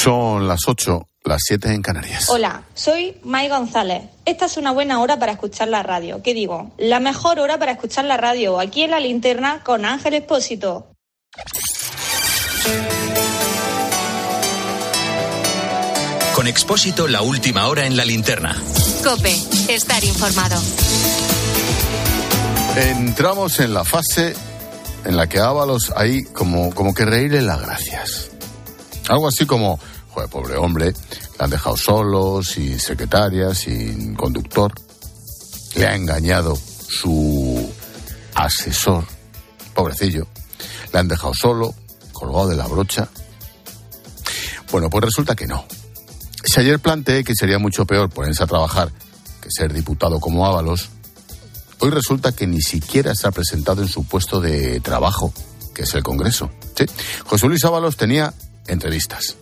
Son las 8, las 7 en Canarias. Hola, soy May González. Esta es una buena hora para escuchar la radio. ¿Qué digo? La mejor hora para escuchar la radio, aquí en la linterna con Ángel Expósito. Con Expósito, la última hora en la linterna. Cope, estar informado. Entramos en la fase en la que Ábalos ahí como, como que reírle las gracias. Algo así como, joder, pobre hombre, le han dejado solo, sin secretaria, sin conductor. Le ha engañado su asesor, pobrecillo. Le han dejado solo, colgado de la brocha. Bueno, pues resulta que no. Si ayer planteé que sería mucho peor ponerse a trabajar que ser diputado como Ábalos, hoy resulta que ni siquiera se ha presentado en su puesto de trabajo, que es el Congreso. José Luis Ábalos tenía entrevistas.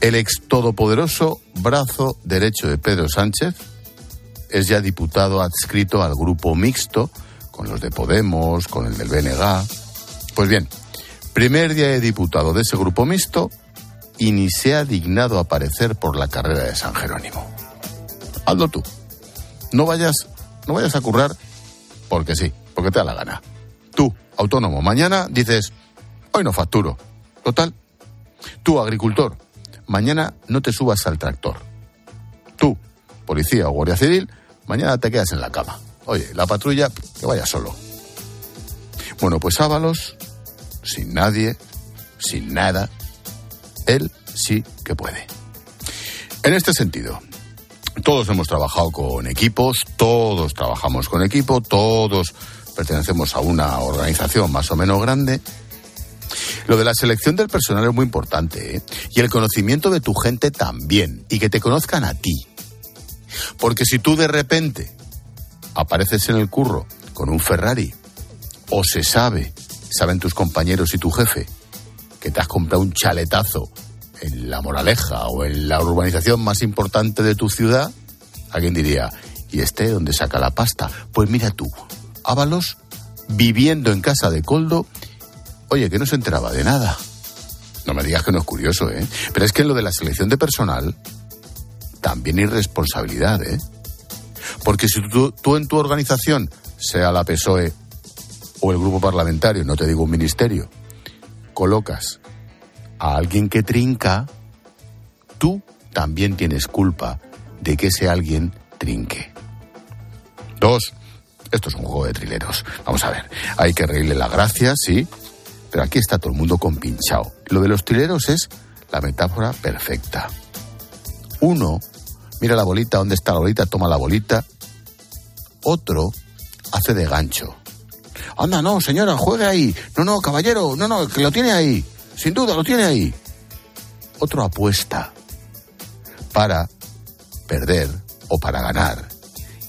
El ex todopoderoso brazo derecho de Pedro Sánchez es ya diputado adscrito al grupo mixto, con los de Podemos, con el del BNG. Pues bien, primer día de diputado de ese grupo mixto y ni se ha dignado aparecer por la carrera de San Jerónimo. Hazlo tú. No vayas, no vayas a currar porque sí, porque te da la gana. Tú, autónomo, mañana dices, hoy no facturo. Total. Tú, agricultor, mañana no te subas al tractor. Tú, policía o guardia civil, mañana te quedas en la cama. Oye, la patrulla, que vaya solo. Bueno, pues Ábalos, sin nadie, sin nada, él sí que puede. En este sentido, todos hemos trabajado con equipos, todos trabajamos con equipo, todos pertenecemos a una organización más o menos grande. Lo de la selección del personal es muy importante, ¿eh? Y el conocimiento de tu gente también, y que te conozcan a ti. Porque si tú de repente apareces en el curro con un Ferrari, o se sabe, saben tus compañeros y tu jefe, que te has comprado un chaletazo en la Moraleja o en la urbanización más importante de tu ciudad, alguien diría, ¿y este dónde saca la pasta? Pues mira tú, Ábalos viviendo en casa de Coldo, oye, que no se enteraba de nada. No me digas que no es curioso, ¿eh? Pero es que en lo de la selección de personal también hay responsabilidad, ¿eh? Porque si tú, tú en tu organización, sea la PSOE o el grupo parlamentario, no te digo un ministerio, colocas a alguien que trinca, tú también tienes culpa de que ese alguien trinque. Dos, esto es un juego de trileros. Vamos a ver, hay que reírle la gracia, sí, pero aquí está todo el mundo compinchado. Lo de los trileros es la metáfora perfecta. Uno, mira la bolita, ¿dónde está la bolita? Toma la bolita. Otro hace de gancho. Anda, no, señora, juegue ahí. No, no, caballero, no, no, que lo tiene ahí. Sin duda, lo tiene ahí. Otro apuesta para perder o para ganar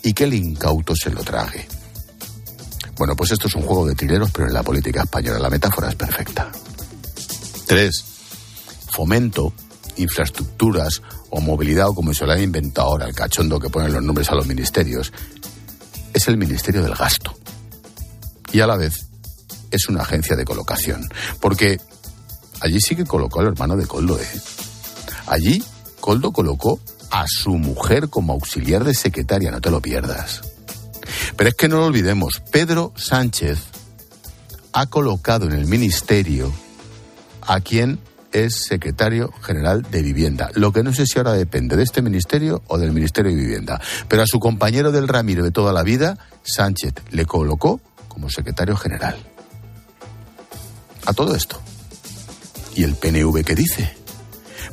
y que el incauto se lo trague. Bueno, pues esto es un juego de trileros, pero en la política española la metáfora es perfecta. Tres, fomento, infraestructuras o movilidad, o como se lo han inventado ahora, el cachondo que ponen los nombres a los ministerios, es el Ministerio del Gasto. Y a la vez es una agencia de colocación. Porque allí sí que colocó al hermano de Coldo, ¿eh? Allí Coldo colocó a su mujer como auxiliar de secretaria, no te lo pierdas. Pero es que no lo olvidemos, Pedro Sánchez ha colocado en el ministerio a quien es secretario general de vivienda. Lo que no sé si ahora depende de este ministerio o del Ministerio de Vivienda. Pero a su compañero del Ramiro de toda la vida, Sánchez, le colocó como secretario general. A todo esto. ¿Y el PNV qué dice?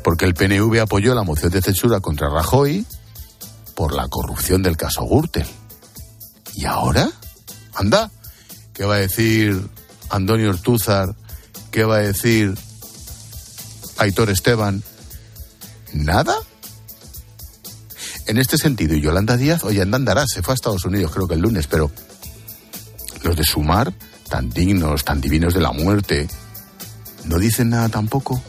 Porque el PNV apoyó la moción de censura contra Rajoy por la corrupción del caso Gürtel. ¿Y ahora? Anda, ¿qué va a decir Antonio Ortúzar? ¿Qué va a decir Aitor Esteban? ¿Nada? En este sentido, Yolanda Díaz, oye, andará, se fue a Estados Unidos creo que el lunes, pero los de Sumar, tan dignos, tan divinos de la muerte, ¿no dicen nada tampoco?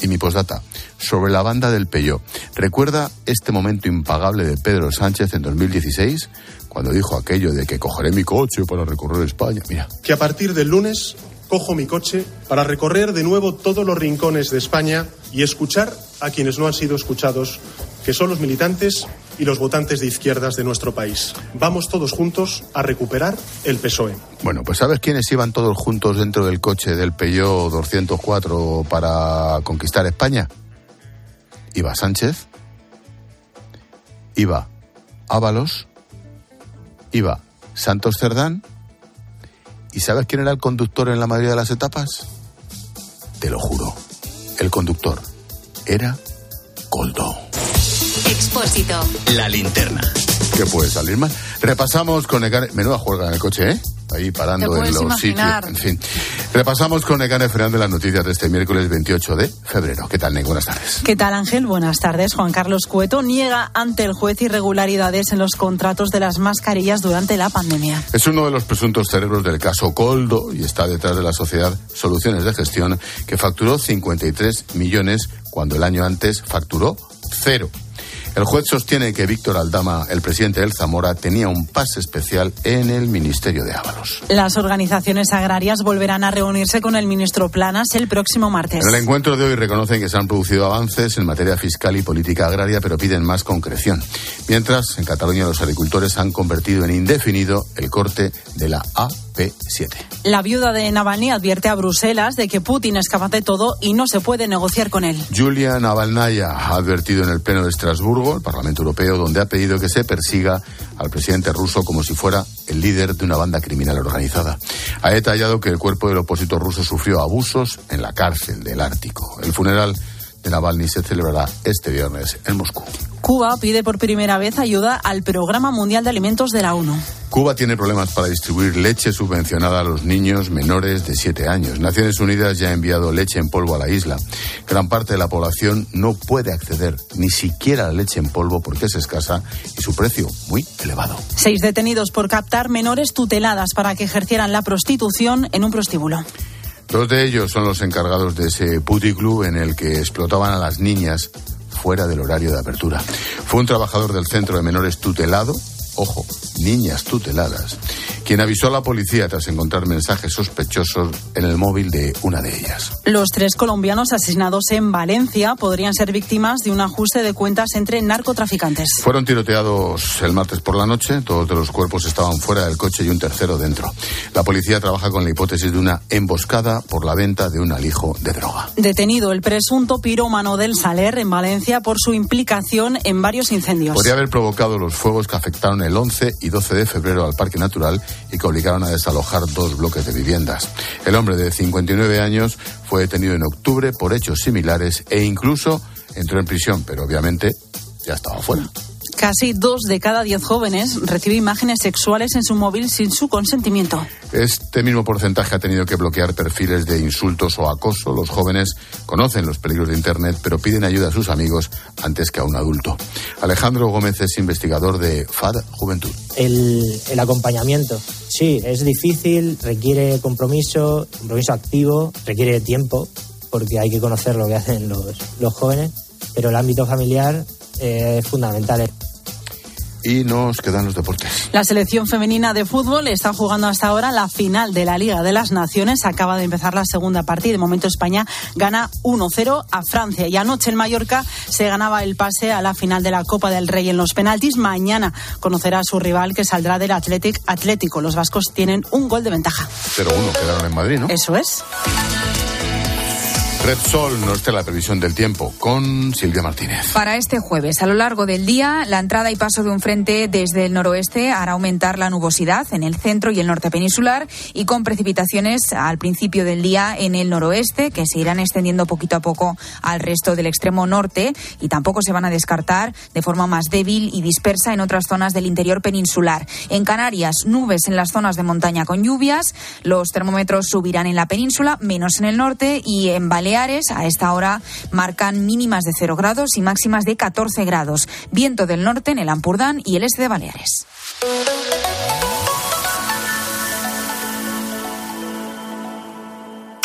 Y mi postdata, sobre la banda del Peyó. ¿Recuerda este momento impagable de Pedro Sánchez en 2016? Cuando dijo aquello de que cogeré mi coche para recorrer España. Mira. Que a partir del lunes cojo mi coche para recorrer de nuevo todos los rincones de España y escuchar a quienes no han sido escuchados, que son los militantes y los votantes de izquierdas de nuestro país. Vamos todos juntos a recuperar el PSOE. Bueno, pues ¿sabes quiénes iban todos juntos dentro del coche del Peugeot 204 para conquistar España? Iba Sánchez, iba Ábalos, iba Santos Cerdán. ¿Y sabes quién era el conductor en la mayoría de las etapas? Te lo juro. El conductor era Coldo. Expósito. La linterna. ¿Qué puede salir mal? Repasamos con Necane... Menuda juega en el coche, ¿eh? Ahí parando en los imaginar. sitios. En fin. Repasamos con Necane Fernández las noticias de este miércoles 28 de febrero. ¿Qué tal, Nec? Buenas tardes. ¿Qué tal, Ángel? Buenas tardes. Juan Carlos Cueto niega ante el juez irregularidades en los contratos de las mascarillas durante la pandemia. Es uno de los presuntos cerebros del caso Coldo y está detrás de la sociedad Soluciones de Gestión, que facturó 53 millones cuando el año antes facturó cero. El juez sostiene que Víctor Aldama, el presidente del Zamora, tenía un pase especial en el Ministerio de Ábalos. Las organizaciones agrarias volverán a reunirse con el ministro Planas el próximo martes. En el encuentro de hoy reconocen que se han producido avances en materia fiscal y política agraria, pero piden más concreción. Mientras, en Cataluña los agricultores han convertido en indefinido el corte de la AP7. La viuda de Navalny advierte a Bruselas de que Putin es capaz de todo y no se puede negociar con él. Julia Navalnaya ha advertido en el Pleno de Estrasburgo, el Parlamento Europeo, donde ha pedido que se persiga al presidente ruso como si fuera el líder de una banda criminal organizada. Ha detallado que el cuerpo del opositor ruso sufrió abusos en la cárcel del Ártico. El funeral de Navalny se celebrará este viernes en Moscú. Cuba pide por primera vez ayuda al Programa Mundial de Alimentos de la ONU. Cuba tiene problemas para distribuir leche subvencionada a los niños menores de 7 años. Naciones Unidas ya ha enviado leche en polvo a la isla. Gran parte de la población no puede acceder ni siquiera a la leche en polvo porque es escasa y su precio muy elevado. Seis detenidos por captar menores tuteladas para que ejercieran la prostitución en un prostíbulo. Dos de ellos son los encargados de ese puticlub en el que explotaban a las niñas fuera del horario de apertura. Fue un trabajador del centro de menores tutelado, ojo, niñas tuteladas, quien avisó a la policía tras encontrar mensajes sospechosos en el móvil de una de ellas. Los tres colombianos asesinados en Valencia podrían ser víctimas de un ajuste de cuentas entre narcotraficantes. Fueron tiroteados el martes por la noche, dos de los cuerpos estaban fuera del coche y un tercero dentro. La policía trabaja con la hipótesis de una emboscada por la venta de un alijo de droga. Detenido el presunto pirómano del Saler en Valencia por su implicación en varios incendios. Podría haber provocado los fuegos que afectaron el 11 y 12 de febrero al Parque Natural y que obligaron a desalojar dos bloques de viviendas. El hombre de 59 años fue detenido en octubre por hechos similares e incluso entró en prisión, pero obviamente ya estaba fuera. Casi dos de cada diez jóvenes recibe imágenes sexuales en su móvil sin su consentimiento. Este mismo porcentaje ha tenido que bloquear perfiles de insultos o acoso. Los jóvenes conocen los peligros de Internet, pero piden ayuda a sus amigos antes que a un adulto. Alejandro Gómez es investigador de FAD Juventud. El, el acompañamiento. Sí, es difícil, requiere compromiso, compromiso activo, requiere tiempo, porque hay que conocer lo que hacen los, los jóvenes, pero el ámbito familiar eh, es fundamental. Y nos quedan los deportes. La selección femenina de fútbol está jugando hasta ahora la final de la Liga de las Naciones. Acaba de empezar la segunda partida. De momento España gana 1-0 a Francia. Y anoche en Mallorca se ganaba el pase a la final de la Copa del Rey en los penaltis. Mañana conocerá a su rival que saldrá del Athletic Atlético. Los vascos tienen un gol de ventaja. 0-1 quedaron en Madrid, ¿no? Eso es. Red Sol nos trae la previsión del tiempo con Silvia Martínez. Para este jueves, a lo largo del día, la entrada y paso de un frente desde el noroeste hará aumentar la nubosidad en el centro y el norte peninsular y con precipitaciones al principio del día en el noroeste que se irán extendiendo poquito a poco al resto del extremo norte y tampoco se van a descartar de forma más débil y dispersa en otras zonas del interior peninsular. En Canarias, nubes en las zonas de montaña con lluvias, los termómetros subirán en la península, menos en el norte y en Baleares a esta hora marcan mínimas de 0 grados y máximas de 14 grados. Viento del norte en el Ampurdán y el este de Baleares.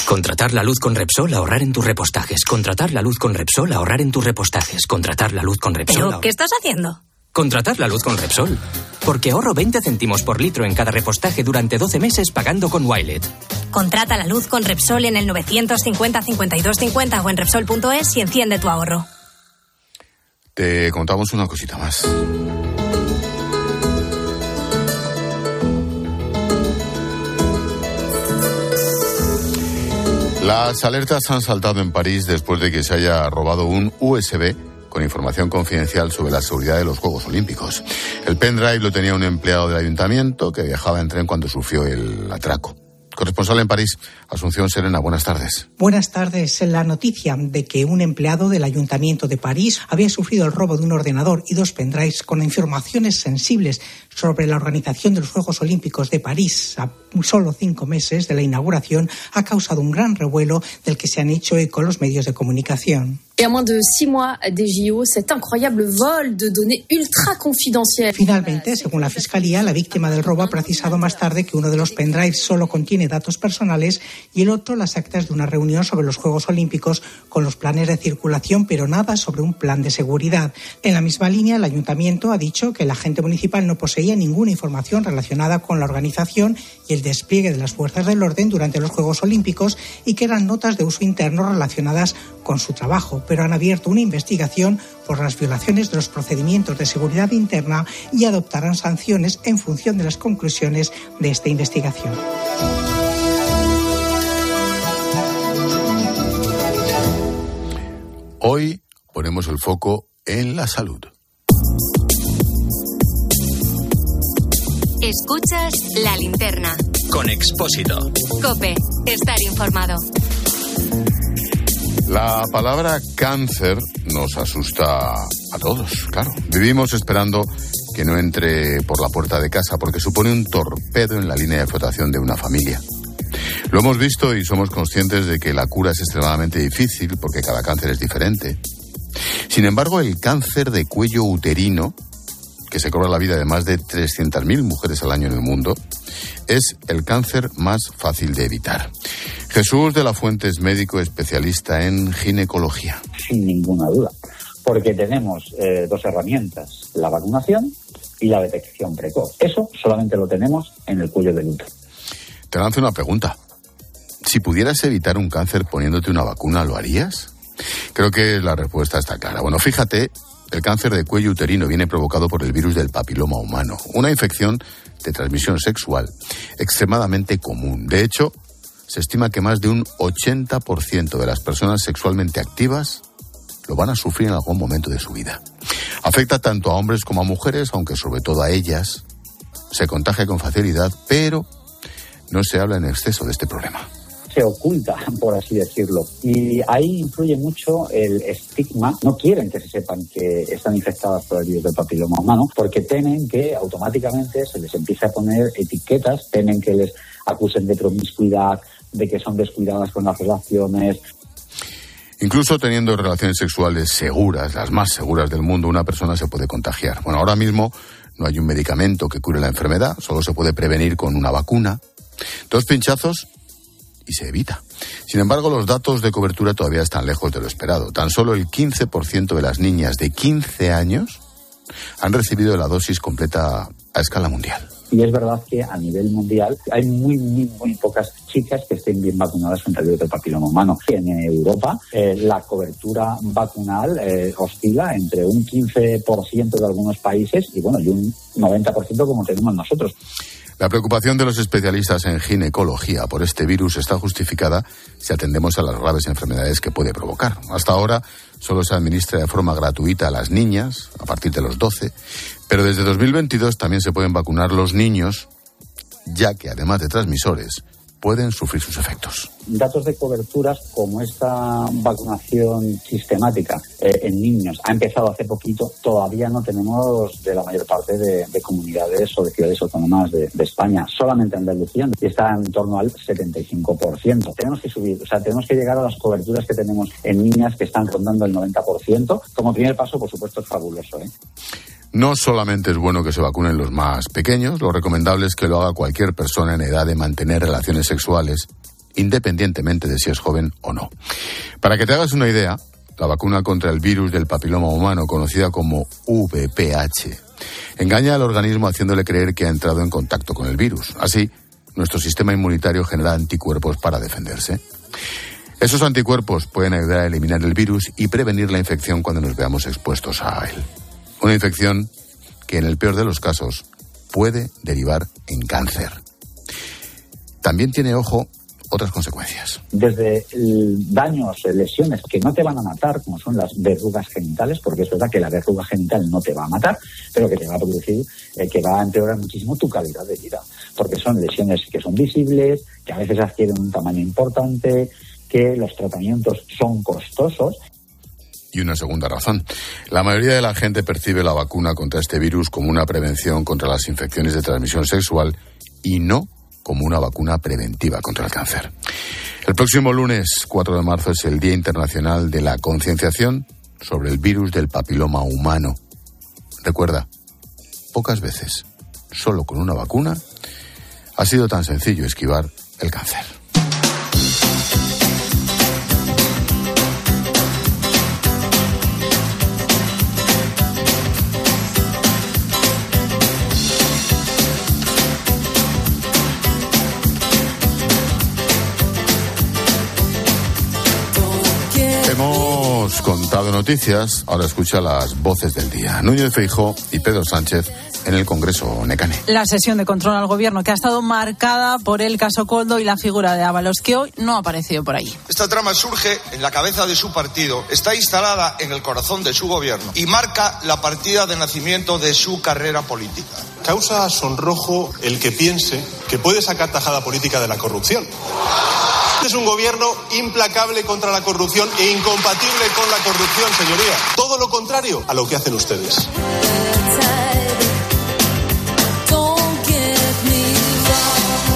Contratar la luz con Repsol, ahorrar en tus repostajes. Contratar la luz con Repsol, ahorrar en tus repostajes. Contratar la luz con Repsol. ¿Pero ahorrar- qué estás haciendo? Contratar la luz con Repsol. Porque ahorro 20 céntimos por litro en cada repostaje durante 12 meses pagando con Wilet. Contrata la luz con Repsol en el 950 52 50 o en Repsol.es y enciende tu ahorro. Te contamos una cosita más. Las alertas han saltado en París después de que se haya robado un USB con información confidencial sobre la seguridad de los Juegos Olímpicos. El pendrive lo tenía un empleado del ayuntamiento que viajaba en tren cuando sufrió el atraco. Corresponsal en París, Asunción Serena, buenas tardes. Buenas tardes. La noticia de que un empleado del Ayuntamiento de París había sufrido el robo de un ordenador y dos pendrives con informaciones sensibles sobre la organización de los Juegos Olímpicos de París a solo cinco meses de la inauguración ha causado un gran revuelo del que se han hecho eco los medios de comunicación. Et à moins de six mois des JO, cet incroyable vol de données ultra confidentielles. Finalmente, según la Fiscalía, la víctima del robo ha precisado más tarde que uno de los pendrives solo datos personales y el otro las actas de una reunión sobre los Juegos Olímpicos con los planes de circulación, pero nada sobre un plan de seguridad. En la misma línea, el ayuntamiento ha dicho que el agente municipal no poseía ninguna información relacionada con la organización y el despliegue de las fuerzas del orden durante los Juegos Olímpicos y que eran notas de uso interno relacionadas con su trabajo, pero han abierto una investigación por las violaciones de los procedimientos de seguridad interna y adoptarán sanciones en función de las conclusiones de esta investigación. Hoy ponemos el foco en la salud. Escuchas la linterna. Con Expósito. Cope, estar informado. La palabra cáncer nos asusta a todos, claro. Vivimos esperando que no entre por la puerta de casa porque supone un torpedo en la línea de flotación de una familia. Lo hemos visto y somos conscientes de que la cura es extremadamente difícil porque cada cáncer es diferente. Sin embargo, el cáncer de cuello uterino, que se cobra la vida de más de 300.000 mujeres al año en el mundo, es el cáncer más fácil de evitar. Jesús de la Fuente es médico especialista en ginecología. Sin ninguna duda, porque tenemos eh, dos herramientas, la vacunación y la detección precoz. Eso solamente lo tenemos en el cuello del útero. Te lanzo una pregunta. Si pudieras evitar un cáncer poniéndote una vacuna, ¿lo harías? Creo que la respuesta está clara. Bueno, fíjate, el cáncer de cuello uterino viene provocado por el virus del papiloma humano, una infección de transmisión sexual extremadamente común. De hecho, se estima que más de un 80% de las personas sexualmente activas lo van a sufrir en algún momento de su vida. Afecta tanto a hombres como a mujeres, aunque sobre todo a ellas. Se contagia con facilidad, pero no se habla en exceso de este problema se oculta, por así decirlo. Y ahí influye mucho el estigma. No quieren que se sepan que están infectadas por el virus del papiloma humano porque temen que automáticamente se les empiece a poner etiquetas, temen que les acusen de promiscuidad, de que son descuidadas con las relaciones. Incluso teniendo relaciones sexuales seguras, las más seguras del mundo, una persona se puede contagiar. Bueno, ahora mismo no hay un medicamento que cure la enfermedad, solo se puede prevenir con una vacuna. Dos pinchazos y se evita. Sin embargo, los datos de cobertura todavía están lejos de lo esperado. Tan solo el 15% de las niñas de 15 años han recibido la dosis completa a escala mundial. Y es verdad que a nivel mundial hay muy, muy, muy pocas chicas que estén bien vacunadas contra el virus del papiloma humano. En Europa eh, la cobertura vacunal eh, oscila entre un 15% de algunos países y bueno, y un 90% como tenemos nosotros. La preocupación de los especialistas en ginecología por este virus está justificada si atendemos a las graves enfermedades que puede provocar. Hasta ahora solo se administra de forma gratuita a las niñas a partir de los 12, pero desde 2022 también se pueden vacunar los niños, ya que además de transmisores, pueden sufrir sus efectos. Datos de coberturas como esta vacunación sistemática eh, en niños ha empezado hace poquito, todavía no tenemos de la mayor parte de, comunidades o de ciudades autónomas de, España. Solamente Andalucía está en torno al 75%. Tenemos que subir, o sea, tenemos que llegar a las coberturas que tenemos en niñas que están rondando el 90%. Como primer paso, por supuesto, es fabuloso. ¿eh? No solamente es bueno que se vacunen los más pequeños, lo recomendable es que lo haga cualquier persona en edad de mantener relaciones sexuales, independientemente de si es joven o no. Para que te hagas una idea, la vacuna contra el virus del papiloma humano, conocida como VPH, Engaña al organismo haciéndole creer que ha entrado en contacto con el virus. Así, nuestro sistema inmunitario genera anticuerpos para defenderse. Esos anticuerpos pueden ayudar a eliminar el virus y prevenir la infección cuando nos veamos expuestos a él. Una infección que en el peor de los casos puede derivar en cáncer. También tiene, ojo, otras consecuencias. Desde daños, lesiones que no te van a matar, como son las verrugas genitales, porque es verdad que la verruga genital no te va a matar, pero que te va a producir, eh, que va a empeorar muchísimo tu calidad de vida, porque son lesiones que son visibles, que a veces adquieren un tamaño importante, que los tratamientos son costosos y una segunda razón. La mayoría de la gente percibe la vacuna contra este virus como una prevención contra las infecciones de transmisión sexual y no como una vacuna preventiva contra el cáncer. El próximo lunes 4 de marzo es el Día Internacional de la Concienciación sobre el virus del papiloma humano. Recuerda, pocas veces, solo con una vacuna, ha sido tan sencillo esquivar el cáncer. Hemos contado noticias, ahora escucha las voces del día. Núñez Feijó y Pedro Sánchez en el Congreso Necane. La sesión de control al gobierno que ha estado marcada por el caso Coldo y la figura de Ábalos, que hoy no ha aparecido por ahí. Esta trama surge en la cabeza de su partido, está instalada en el corazón de su gobierno y marca la partida de nacimiento de su carrera política. Causa sonrojo el que piense que puede sacar tajada política de la corrupción. Este es un gobierno implacable contra la corrupción e incompatible con la corrupción, señoría. Todo lo contrario a lo que hacen ustedes.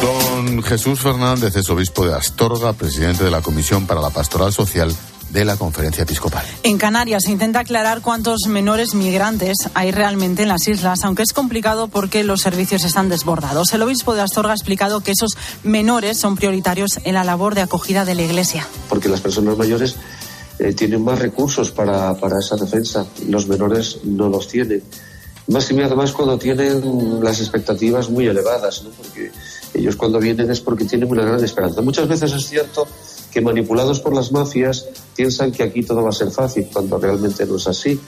Don Jesús Fernández es obispo de Astorga, presidente de la Comisión para la Pastoral Social de la Conferencia Episcopal. En Canarias se intenta aclarar cuántos menores migrantes hay realmente en las islas, aunque es complicado porque los servicios están desbordados. El obispo de Astorga ha explicado que esos menores son prioritarios en la labor de acogida de la Iglesia. Porque las personas mayores eh, tienen más recursos para, para esa defensa, los menores no los tienen. Más que además cuando tienen las expectativas muy elevadas, ¿no? porque ellos cuando vienen es porque tienen una gran esperanza. Muchas veces es cierto que manipulados por las mafias piensan que aquí todo va a ser fácil, cuando realmente no es así.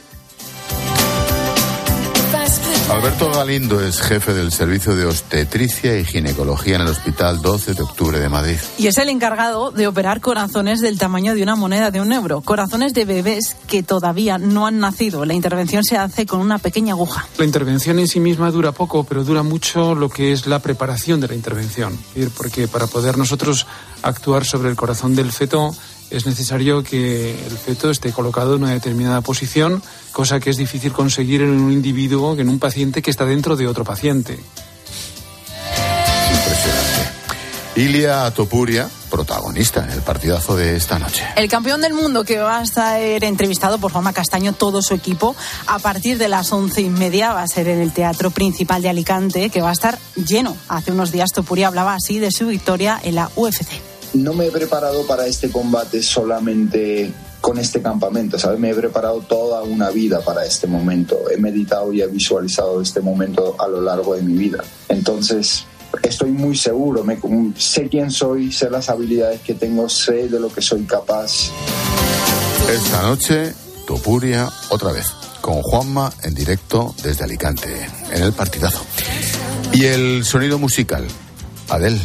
Alberto Galindo es jefe del Servicio de Obstetricia y Ginecología en el Hospital 12 de Octubre de Madrid. Y es el encargado de operar corazones del tamaño de una moneda de un euro. Corazones de bebés que todavía no han nacido. La intervención se hace con una pequeña aguja. La intervención en sí misma dura poco, pero dura mucho lo que es la preparación de la intervención. Porque para poder nosotros actuar sobre el corazón del feto es necesario que el feto esté colocado en una determinada posición, cosa que es difícil conseguir en un individuo, en un paciente que está dentro de otro paciente. Impresionante. Ilia Topuria, protagonista en el partidazo de esta noche. El campeón del mundo que va a estar entrevistado por Juanma Castaño, todo su equipo, a partir de las once y media va a ser en el Teatro Principal de Alicante, que va a estar lleno. Hace unos días Topuria hablaba así de su victoria en la UFC no me he preparado para este combate solamente con este campamento, ¿sabes? Me he preparado toda una vida para este momento. He meditado y he visualizado este momento a lo largo de mi vida. Entonces, estoy muy seguro, sé quién soy, sé las habilidades que tengo, sé de lo que soy capaz. Esta noche, Topuria, otra vez, con Juanma en directo desde Alicante, en el partidazo. Y el sonido musical, Adel.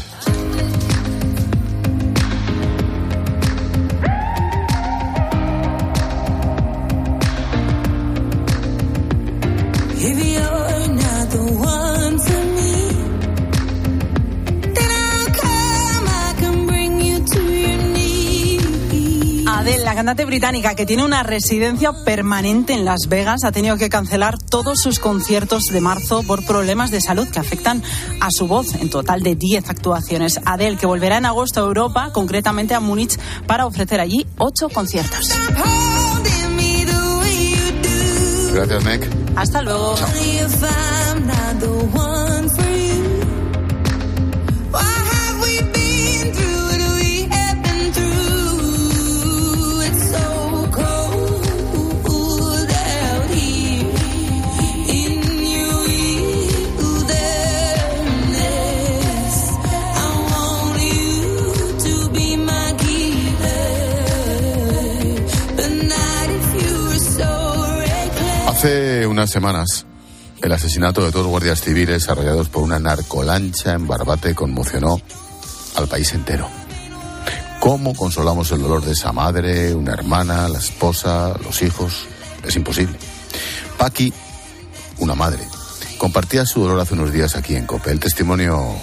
Cantante británica que tiene una residencia permanente en Las Vegas ha tenido que cancelar todos sus conciertos de marzo por problemas de salud que afectan a su voz. En total de 10 actuaciones. Adele, que volverá en agosto a Europa, concretamente a Múnich, para ofrecer allí 8 conciertos. Gracias, Nick. Hasta luego. Semanas, el asesinato de dos guardias civiles arrollados por una narcolancha en Barbate conmocionó al país entero. ¿Cómo consolamos el dolor de esa madre, una hermana, la esposa, los hijos? Es imposible. Paqui, una madre, compartía su dolor hace unos días aquí en COPE. El testimonio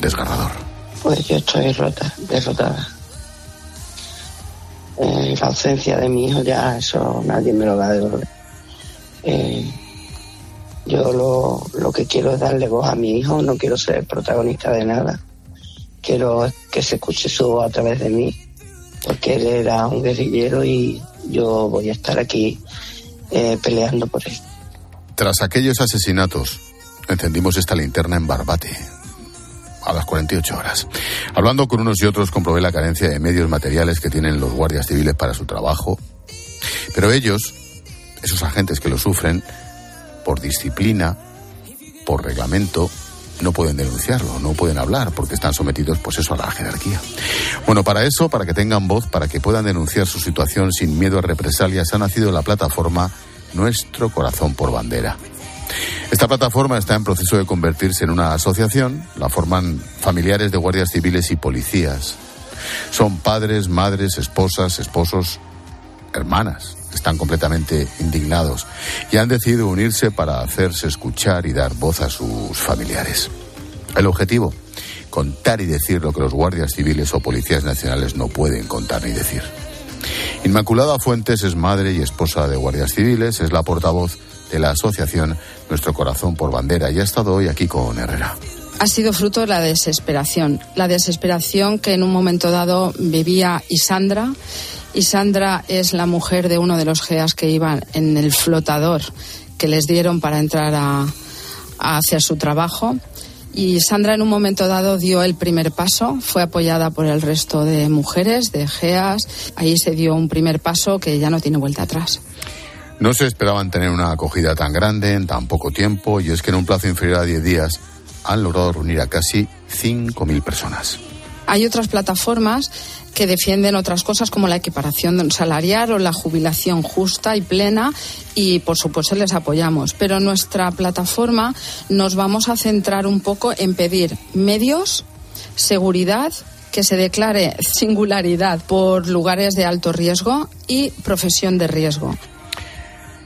desgarrador. Pues yo estoy rota, derrotada. Eh, la ausencia de mi hijo ya eso nadie me lo va a devolver. Eh, yo lo, lo que quiero es darle voz a mi hijo, no quiero ser protagonista de nada. Quiero que se escuche su voz a través de mí, porque él era un guerrillero y yo voy a estar aquí eh, peleando por él. Tras aquellos asesinatos, encendimos esta linterna en Barbate a las 48 horas. Hablando con unos y otros comprobé la carencia de medios materiales que tienen los guardias civiles para su trabajo. Pero ellos, esos agentes que lo sufren, por disciplina, por reglamento, no pueden denunciarlo, no pueden hablar porque están sometidos pues eso a la jerarquía. Bueno, para eso, para que tengan voz, para que puedan denunciar su situación sin miedo a represalias, ha nacido la plataforma Nuestro Corazón por Bandera. Esta plataforma está en proceso de convertirse en una asociación, la forman familiares de guardias civiles y policías. Son padres, madres, esposas, esposos, hermanas, están completamente indignados y han decidido unirse para hacerse escuchar y dar voz a sus familiares. El objetivo, contar y decir lo que los guardias civiles o policías nacionales no pueden contar ni decir. Inmaculada Fuentes es madre y esposa de guardias civiles, es la portavoz de la asociación Nuestro Corazón por Bandera y ha estado hoy aquí con Herrera. Ha sido fruto de la desesperación, la desesperación que en un momento dado vivía Isandra. Isandra es la mujer de uno de los GEAS que iban en el flotador que les dieron para entrar a, a hacer su trabajo. Y Sandra en un momento dado dio el primer paso, fue apoyada por el resto de mujeres, de GEAS. Ahí se dio un primer paso que ya no tiene vuelta atrás. No se esperaban tener una acogida tan grande en tan poco tiempo y es que en un plazo inferior a 10 días han logrado reunir a casi 5.000 personas. Hay otras plataformas que defienden otras cosas como la equiparación salarial o la jubilación justa y plena y por supuesto les apoyamos. Pero nuestra plataforma nos vamos a centrar un poco en pedir medios, seguridad, que se declare singularidad por lugares de alto riesgo y profesión de riesgo.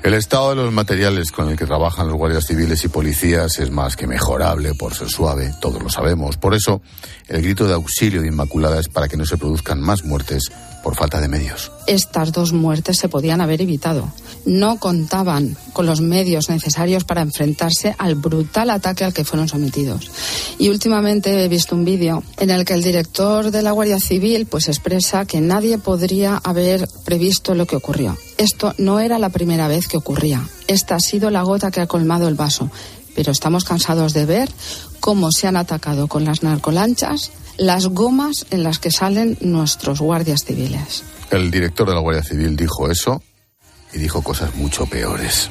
El estado de los materiales con el que trabajan los guardias civiles y policías es más que mejorable por ser suave, todos lo sabemos. Por eso, el grito de auxilio de Inmaculada es para que no se produzcan más muertes por falta de medios. Estas dos muertes se podían haber evitado. No contaban con los medios necesarios para enfrentarse al brutal ataque al que fueron sometidos. Y últimamente he visto un vídeo en el que el director de la Guardia Civil pues expresa que nadie podría haber previsto lo que ocurrió. Esto no era la primera vez que ocurría. Esta ha sido la gota que ha colmado el vaso. Pero estamos cansados de ver cómo se han atacado con las narcolanchas las gomas en las que salen nuestros guardias civiles. El director de la Guardia Civil dijo eso y dijo cosas mucho peores.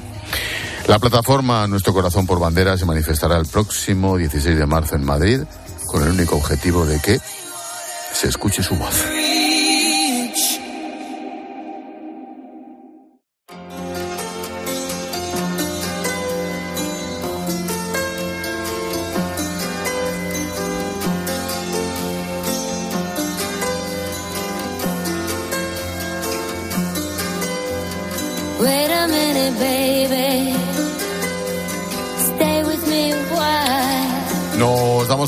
La plataforma Nuestro Corazón por Bandera se manifestará el próximo 16 de marzo en Madrid con el único objetivo de que se escuche su voz.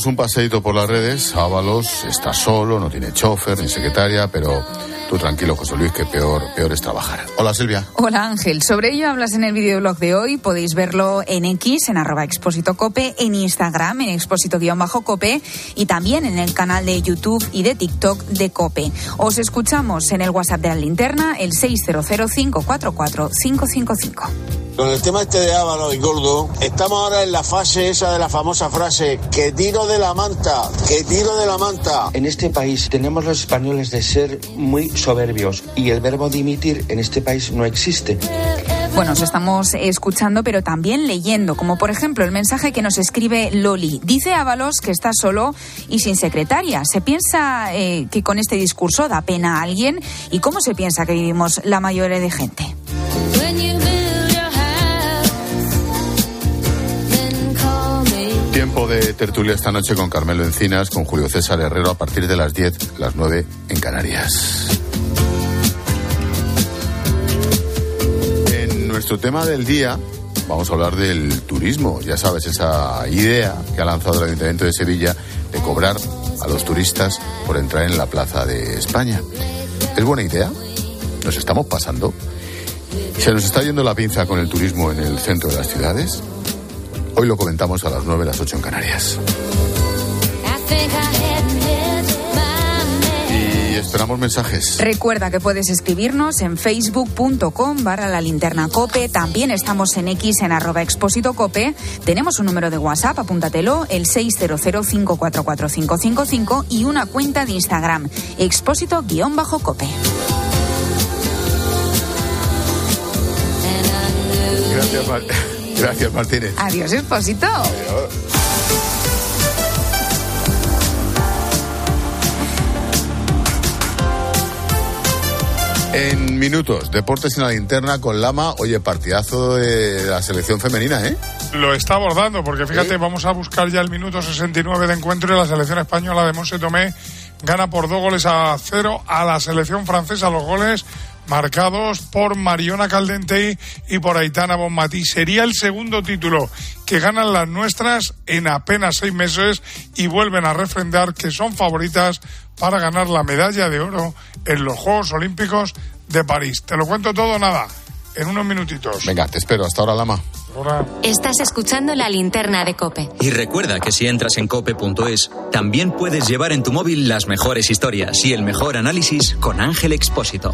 Un paseíto por las redes. Ábalos está solo, no tiene chofer ni secretaria, pero tú tranquilo, José Luis, que peor, peor es trabajar. Hola, Silvia. Hola Ángel, sobre ello hablas en el videoblog de hoy, podéis verlo en X, en arroba expósito cope, en Instagram, en expósito-cope y también en el canal de YouTube y de TikTok de Cope. Os escuchamos en el WhatsApp de la linterna, el 600544555. Con el tema este de Ávalo y Gordo, estamos ahora en la fase esa de la famosa frase, que tiro de la manta, que tiro de la manta. En este país tenemos los españoles de ser muy soberbios y el verbo dimitir en este país no existe. Bueno, os estamos escuchando, pero también leyendo, como por ejemplo el mensaje que nos escribe Loli. Dice Ábalos que está solo y sin secretaria. ¿Se piensa eh, que con este discurso da pena a alguien? ¿Y cómo se piensa que vivimos la mayoría de gente? Tiempo de tertulia esta noche con Carmelo Encinas, con Julio César Herrero a partir de las 10, las 9 en Canarias. En nuestro tema del día vamos a hablar del turismo. Ya sabes, esa idea que ha lanzado el Ayuntamiento de Sevilla de cobrar a los turistas por entrar en la Plaza de España. ¿Es buena idea? ¿Nos estamos pasando? ¿Se nos está yendo la pinza con el turismo en el centro de las ciudades? Hoy lo comentamos a las 9, las 8 en Canarias. Y esperamos mensajes. Recuerda que puedes escribirnos en facebook.com barra la linterna cope. También estamos en X en arroba expósito cope. Tenemos un número de WhatsApp, apúntatelo, el 600544555 y una cuenta de Instagram, expósito-cope. Gracias, Mar- Gracias Martínez. Adiós, Expósito. En minutos, deportes en la linterna con Lama. Oye, partidazo de la selección femenina, ¿eh? Lo está abordando, porque fíjate, vamos a buscar ya el minuto 69 de encuentro y la selección española de Monse Tomé gana por dos goles a cero a la selección francesa. Los goles marcados por Mariona Caldentey y por Aitana Bonmatí. Sería el segundo título que ganan las nuestras en apenas seis meses y vuelven a refrendar que son favoritas para ganar la medalla de oro en los Juegos Olímpicos de París. Te lo cuento todo, nada, en unos minutitos. Venga, te espero. Hasta ahora, Lama. Estás escuchando la linterna de Cope. Y recuerda que si entras en cope.es, también puedes llevar en tu móvil las mejores historias y el mejor análisis con Ángel Expósito.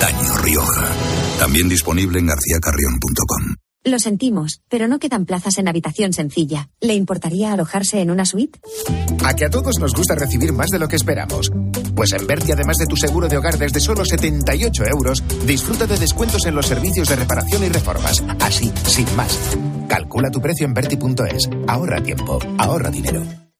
Antaño Rioja. También disponible en garcíacarrión.com. Lo sentimos, pero no quedan plazas en habitación sencilla. ¿Le importaría alojarse en una suite? A que a todos nos gusta recibir más de lo que esperamos. Pues en Berti, además de tu seguro de hogar desde solo 78 euros, disfruta de descuentos en los servicios de reparación y reformas. Así, sin más. Calcula tu precio en Berti.es. Ahorra tiempo, ahorra dinero.